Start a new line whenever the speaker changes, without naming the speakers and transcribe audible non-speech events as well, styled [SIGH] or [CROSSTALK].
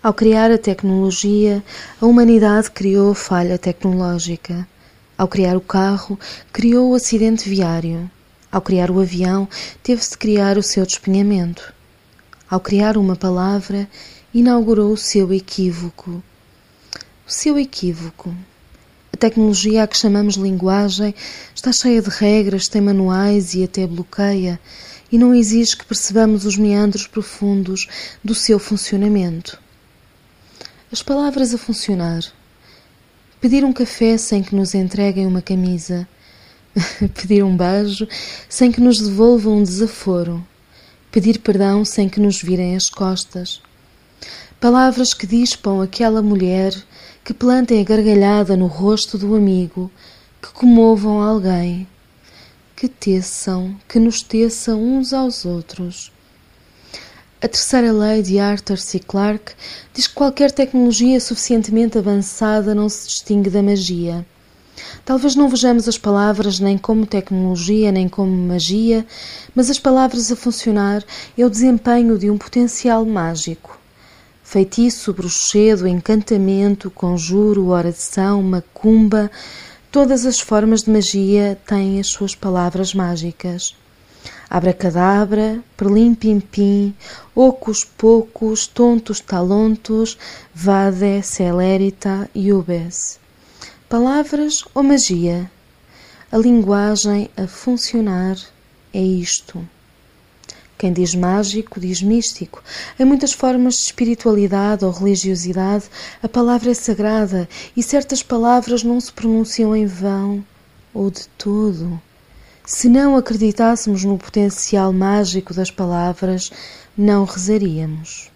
Ao criar a tecnologia, a humanidade criou a falha tecnológica. Ao criar o carro, criou o acidente viário. Ao criar o avião, teve-se de criar o seu despenhamento. Ao criar uma palavra, inaugurou o seu equívoco. O seu equívoco. A tecnologia a que chamamos linguagem está cheia de regras, tem manuais e até bloqueia, e não exige que percebamos os meandros profundos do seu funcionamento. As palavras a funcionar. Pedir um café sem que nos entreguem uma camisa. [LAUGHS] Pedir um beijo sem que nos devolvam um desaforo. Pedir perdão sem que nos virem as costas. Palavras que dispam aquela mulher, que plantem a gargalhada no rosto do amigo, que comovam alguém, que teçam, que nos teçam uns aos outros. A terceira lei de Arthur C. Clarke diz que qualquer tecnologia suficientemente avançada não se distingue da magia. Talvez não vejamos as palavras nem como tecnologia nem como magia, mas as palavras a funcionar é o desempenho de um potencial mágico. Feitiço, bruxedo, encantamento, conjuro, oração, macumba, todas as formas de magia têm as suas palavras mágicas. Abracadabra, perlim-pim-pim, ocus pocos, tontos talontos, vade, celerita, iubes. Palavras ou magia? A linguagem a funcionar é isto. Quem diz mágico, diz místico. Em muitas formas de espiritualidade ou religiosidade, a palavra é sagrada e certas palavras não se pronunciam em vão ou de todo. Se não acreditássemos no potencial mágico das palavras, não rezaríamos.